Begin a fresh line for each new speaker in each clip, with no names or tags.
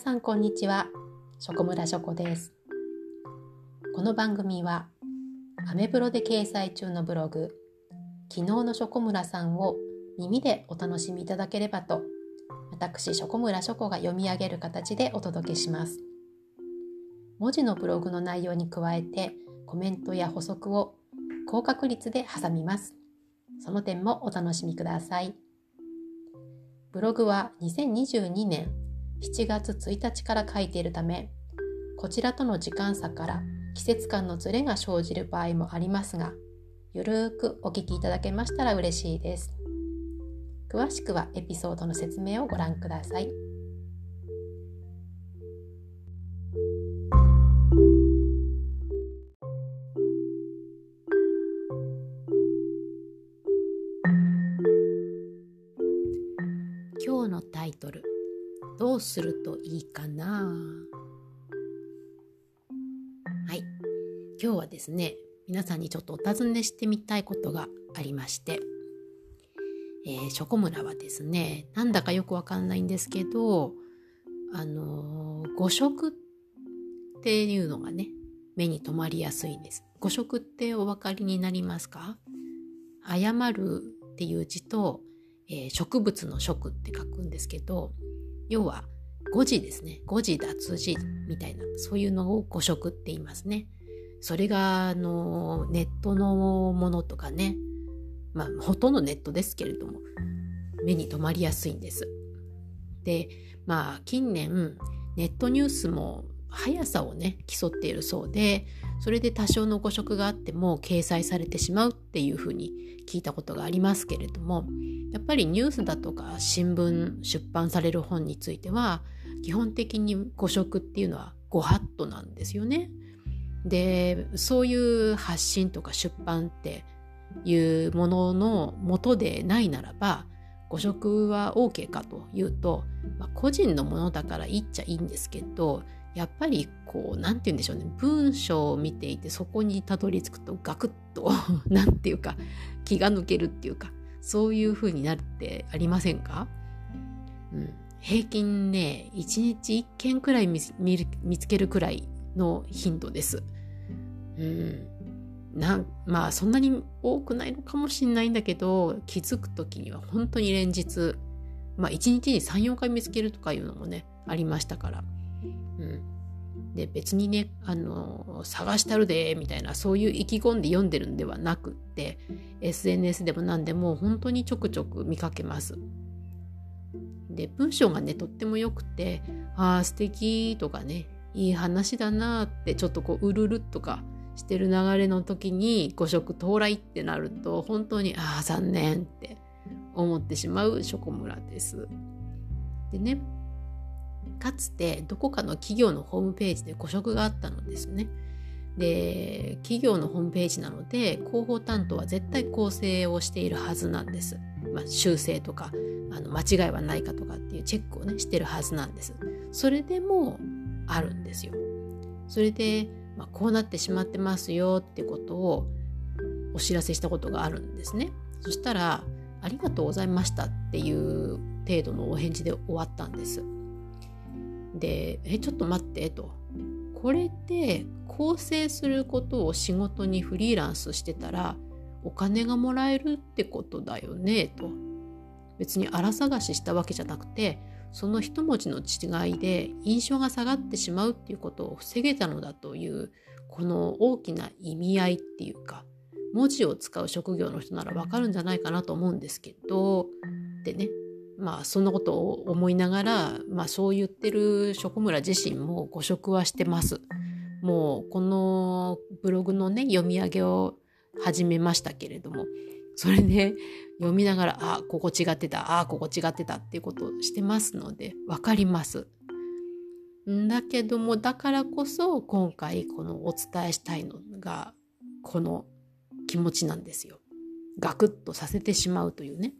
さんこんにちは。ショコムラショコです。この番組はアメブロで掲載中のブログ昨日のショコムラさんを耳でお楽しみいただければと私ショコムラショコが読み上げる形でお届けします。文字のブログの内容に加えてコメントや補足を高確率で挟みます。その点もお楽しみください。ブログは2022年7月1日から書いているためこちらとの時間差から季節感のずれが生じる場合もありますがゆるーくお聞きいただけましたら嬉しいです詳しくはエピソードの説明をご覧ください。今日のタイトル「どうするといいかな?」はい。今日はですね皆さんにちょっとお尋ねしてみたいことがありまして。えー、ショコムラはですねなんだかよくわかんないんですけどあのー、誤食っていうのがね目に留まりやすいんです。誤食ってお分かりになりますか？謝るっていう字と、えー、植物の食って書くんですけど要は誤字ですね。誤字脱字みたいなそういうのを誤食って言いますね。それがあのネットのものとかね。まあ、ほとんどネットですけれども、目に留まりやすいんです。で、まあ、近年、ネットニュースも速さをね、競っているそうで、それで多少の誤植があっても掲載されてしまうっていうふうに聞いたことがありますけれども、やっぱりニュースだとか新聞出版される本については、基本的に誤植っていうのはご法度なんですよね。で、そういう発信とか出版っていうものの元でないならば誤植は OK かというと、まあ、個人のものだからいいっちゃいいんですけどやっぱりこう何て言うんでしょうね文章を見ていてそこにたどり着くとガクッと 何て言うか気が抜けるっていうかそういう風になるってありませんか、うん、平均ね1日1件くらい見つけるくらいの頻度です。うん、なまあそんなに多くないのかもしれないんだけど気づく時には本当に連日まあ1日に34回見つけるとかいうのもねありましたから。うん、で別にねあの探したるでみたいなそういう意気込んで読んでるんではなくって SNS でも何でも本当にちょくちょく見かけます。で文章がねとってもよくて「ああ素敵とかねいい話だなってちょっとこううるるとかしてる流れの時に誤食到来ってなると本当にああ残念って思ってしまうショコムラです。でねかつてどこかの企業のホームページで誤植があったのですね。で企業のホームページなので広報担当は絶対構成をしているはずなんです。まあ、修正とかあの間違いはないかとかっていうチェックをねしてるはずなんです。それでもあるんですよ。それでまあ、こうなってしまってますよってことをお知らせしたことがあるんですね。そしたら「ありがとうございました」っていう程度のお返事で終わったんです。で「えちょっと待って」と。これって構成することを仕事にフリーランスしてたらお金がもらえるってことだよねと。別に荒探ししたわけじゃなくてその一文字の違いで印象が下がってしまうっていうことを防げたのだというこの大きな意味合いっていうか文字を使う職業の人ならわかるんじゃないかなと思うんですけどでねまあそんなことを思いながら、まあ、そう言ってる職村自身も誤植はしてます。もうこのブログのね読み上げを始めましたけれどもそれで 読みながら、あ、ここ違ってた、あ、ここ違ってたっていうことをしてますので、わかります。だけども、だからこそ、今回このお伝えしたいのが、この気持ちなんですよ。ガクッとさせてしまうというね。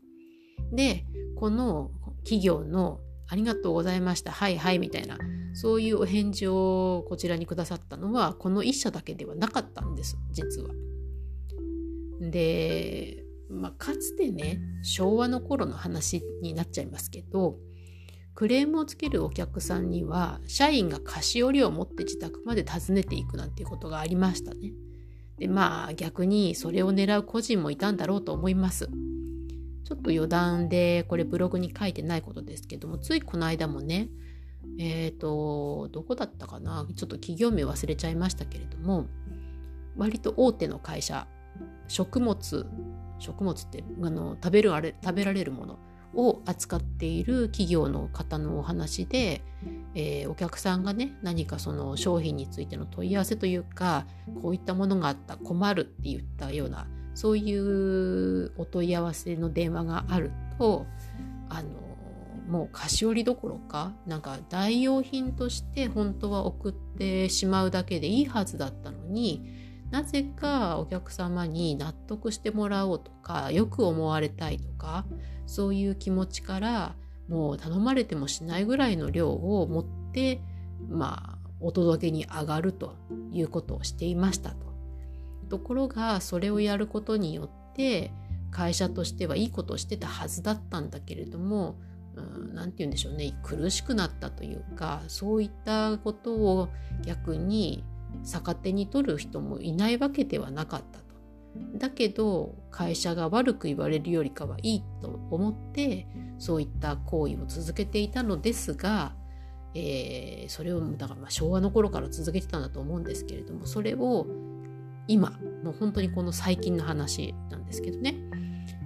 で、この企業のありがとうございました、はいはいみたいな、そういうお返事をこちらにくださったのは、この一社だけではなかったんです、実は。で、まあ、かつてね昭和の頃の話になっちゃいますけどクレームをつけるお客さんには社員が菓子折りを持って自宅まで訪ねていくなんていうことがありましたね。でまあ逆にそれを狙う個人もいたんだろうと思います。ちょっと余談でこれブログに書いてないことですけどもついこの間もねえっ、ー、とどこだったかな？ちょっと企業名忘れちゃいましたけれども割と大手の会社食物食物ってあの食べるあれ食べられるものを扱っている企業の方のお話で、えー、お客さんがね何かその商品についての問い合わせというかこういったものがあった困るって言ったようなそういうお問い合わせの電話があるとあのもう菓子折りどころかなんか代用品として本当は送ってしまうだけでいいはずだったのになぜかお客様に納得してもらおうとかよく思われたいとかそういう気持ちからもう頼まれてもしないぐらいの量を持ってまあお届けに上がるということをしていましたと。ところがそれをやることによって会社としてはいいことをしてたはずだったんだけれども何て言うんでしょうね苦しくなったというかそういったことを逆に逆手に取る人もいないわけではなかったと。だけど会社が悪く言われるよりかはいいと思ってそういった行為を続けていたのですが、えー、それをだからまあ昭和の頃から続けてたんだと思うんですけれどもそれを今もう本当にこの最近の話なんですけどね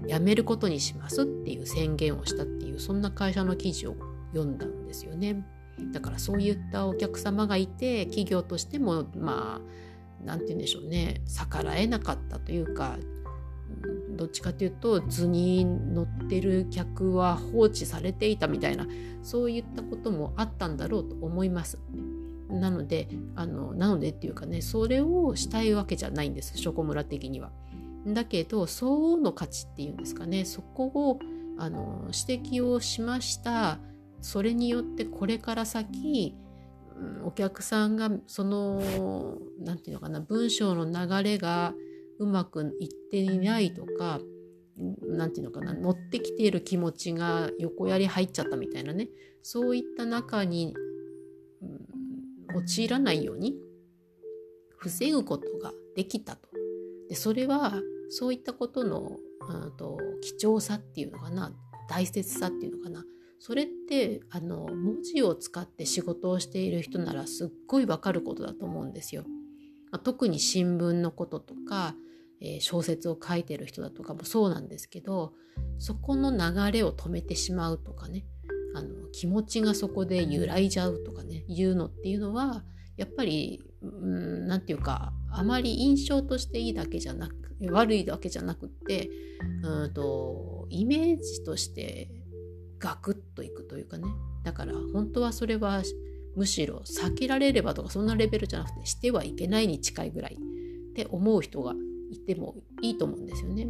辞めることにしますっていう宣言をしたっていうそんな会社の記事を読んだんですよね。だからそういったお客様がいて企業としてもまあ何て言うんでしょうね逆らえなかったというかどっちかというと図に乗ってる客は放置されていたみたいなそういったこともあったんだろうと思います。なのであのなのでっていうかねそれをしたいわけじゃないんですショコムラ的には。だけど相応の価値っていうんですかねそこをあの指摘をしましたそれによってこれから先お客さんがその何て言うのかな文章の流れがうまくいっていないとか何て言うのかな乗ってきている気持ちが横やり入っちゃったみたいなねそういった中に、陥らないように防ぐことができたと。でそれはそういったことの、うんと貴重さっていうのかな大切さっていうのかなそれってあの文字を使って仕事をしている人ならすっごいわかることだと思うんですよ。まあ、特に新聞のこととか、えー、小説を書いてる人だとかもそうなんですけどそこの流れを止めてしまうとかねあの気持ちがそこで揺らいじゃうとかねいうのっていうのはやっぱり何て言うかあまり印象としていいだけじゃなく悪いだけじゃなくってうんとイメージとしてガクッといくというかねだから本当はそれはむしろ避けられればとかそんなレベルじゃなくてしてはいけないに近いぐらいって思う人がいてもいいと思うんですよね。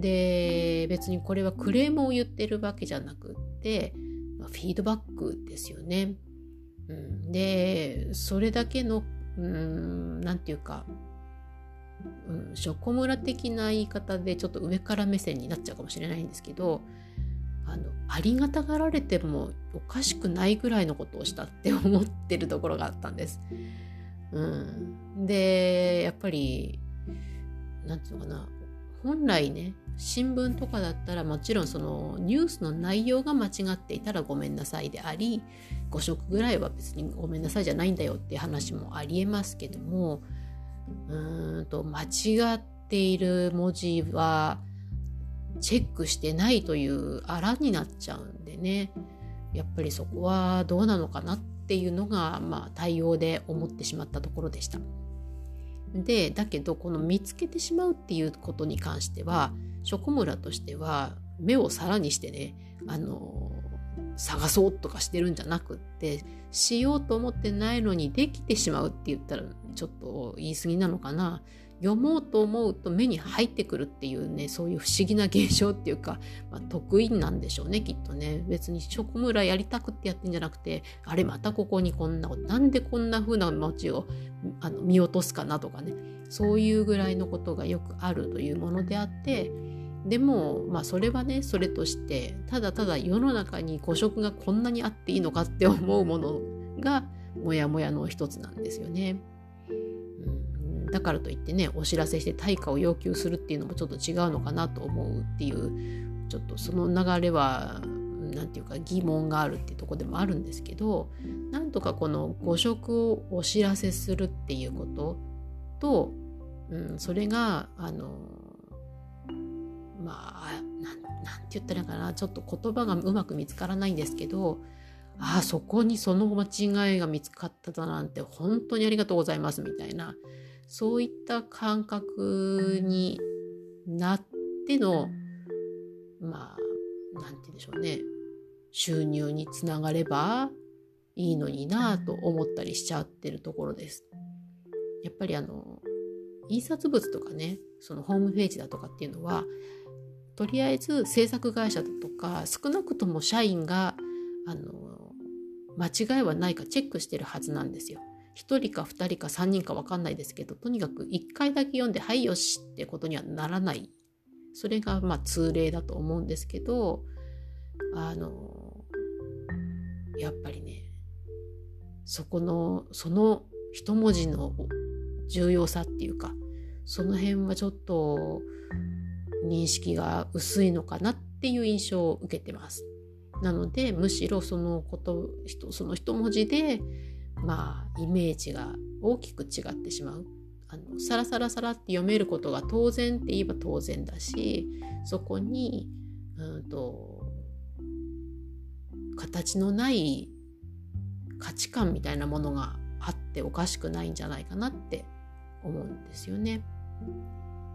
で別にこれはクレームを言ってるわけじゃなくって、まあ、フィードバックですよね。うん、でそれだけの何て言うか、うん、ショコムラ的な言い方でちょっと上から目線になっちゃうかもしれないんですけどあのありがたがられてもおかしくないぐらいのことをしたって思ってるところがあったんです。うん、でやっぱり何て言うのかな本来ね新聞とかだったらもちろんそのニュースの内容が間違っていたらごめんなさいであり5色ぐらいは別にごめんなさいじゃないんだよっていう話もありえますけどもうーんと間違っている文字はチェックしてないというあらになっちゃうんでねやっぱりそこはどうなのかなっていうのが、まあ、対応で思ってしまったところでした。でだけどこの見つけてしまうっていうことに関しては職村としては目をさらにしてねあの探そうとかしてるんじゃなくってしようと思ってないのにできてしまうって言ったらちょっと言い過ぎなのかな。読もうと思うと目に入ってくるっていうねそういう不思議な現象っていうか、まあ、得意なんでしょうねきっとね。別に職村やりたくってやってんじゃなくてあれまたここにこんななんでこんな風な文字をあの見落とすかなとかね。そういうぐらいのことがよくあるというものであってでもまあそれはねそれとしてただただ世の中に誤植がこんなにあっていいのかって思うものがモヤモヤの一つなんですよね。うん、だからといってねお知らせして対価を要求するっていうのもちょっと違うのかなと思うっていうちょっとその流れは何て言うか疑問があるっていうとこでもあるんですけどなんとかこの誤植をお知らせするっていうことと、うん、それがあのまあなんて言ったらいいかなちょっと言葉がうまく見つからないんですけどああそこにその間違いが見つかっただなんて本当にありがとうございますみたいなそういった感覚になってのまあなんて言うんでしょうね収入につながればいいのになと思ったりしちゃってるところです。やっぱりあの印刷物とかねそのホームページだとかっていうのはとりあえず制作会社だとか少なくとも社員があの間違いはないかチェックしてるはずなんですよ。1人か2人か3人か分かんないですけどとにかく1回だけ読んで「はいよし」ってことにはならないそれがまあ通例だと思うんですけどあのやっぱりねそこのその一文字の重要さっていうかその辺はちょっと認識が薄いのかなっていう印象を受けてます。なのでむしろそのことその一文字でまあイメージが大きく違ってしまう。あのサラサラサラって読めることが当然って言えば当然だしそこにうんと形のない価値観みたいなものがあっておかしくないんじゃないかなって思うんですよね。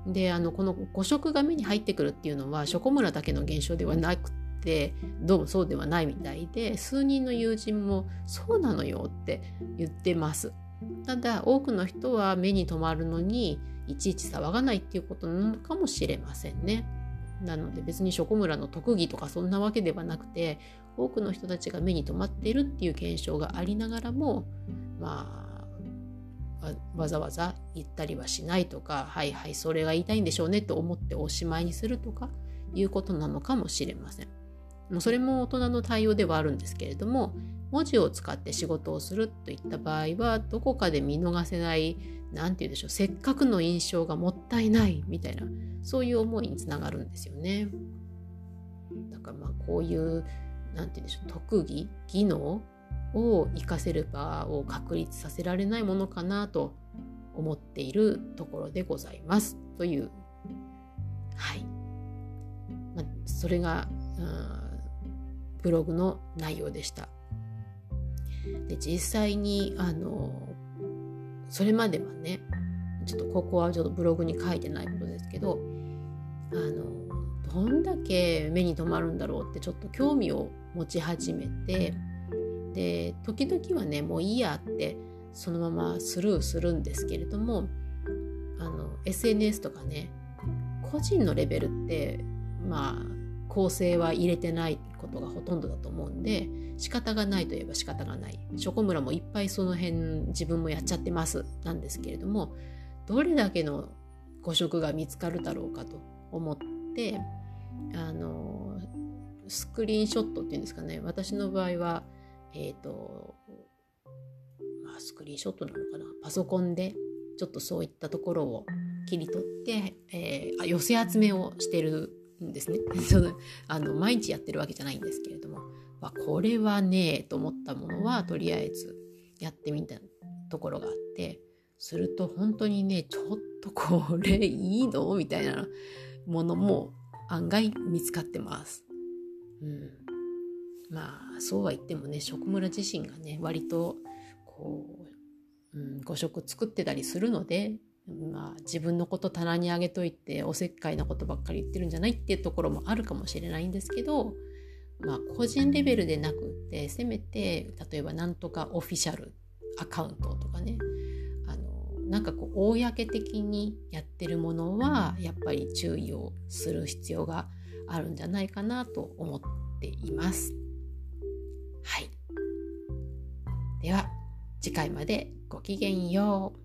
であのこの誤植が目に入ってくるっていうのはショコムラだけの現象ではなくてどうもそうではないみたいで数人の友人もそうなのよって言ってます。ただ多くの人は目に留まるのにいちいち騒がないっていうことなのかもしれませんね。なので別にショコムラの特技とかそんなわけではなくて多くの人たちが目に留まっているっていう現象がありながらもまあわざわざ言ったりはしないとかはいはいそれが言いたいんでしょうねと思っておしまいにするとかいうことなのかもしれません。もうそれも大人の対応ではあるんですけれども文字を使って仕事をするといった場合はどこかで見逃せない何て言うんでしょうせっかくの印象がもったいないみたいなそういう思いにつながるんですよね。だからまあこういう何て言うんでしょう特技技能を活かせる場を確立させられないものかなと思っているところでございますというはい、まあ、それがブログの内容でした。で実際にあのそれまではねちょっとここはちょっとブログに書いてないことですけどあのどんだけ目に留まるんだろうってちょっと興味を持ち始めてで時々はねもういいやってそのままスルーするんですけれどもあの SNS とかね個人のレベルってまあ構成は入れてないことがほとんどだと思うんで仕方がないといえば仕方がない。ショコムラもいっぱいその辺自分もやっちゃってますなんですけれどもどれだけの誤植が見つかるだろうかと思ってあのスクリーンショットっていうんですかね。私の場合はえっ、ー、と、まあ、スクリーンショットなのかな。パソコンでちょっとそういったところを切り取って、えー、寄せ集めをしてるんですね あの毎日やってるわけじゃないんですけれども、まあ、これはねえと思ったものはとりあえずやってみたところがあってすると本当にねちょっとこれいいのみたいなものも案外見つかってます。うんまあそうは言ってもね食村自身がね割とこう、うん、誤食作ってたりするので、まあ、自分のこと棚にあげといておせっかいなことばっかり言ってるんじゃないっていうところもあるかもしれないんですけど、まあ、個人レベルでなくってせめて例えばなんとかオフィシャルアカウントとかねあのなんかこう公的にやってるものはやっぱり注意をする必要があるんじゃないかなと思っています。はい。では次回までごきげんよう。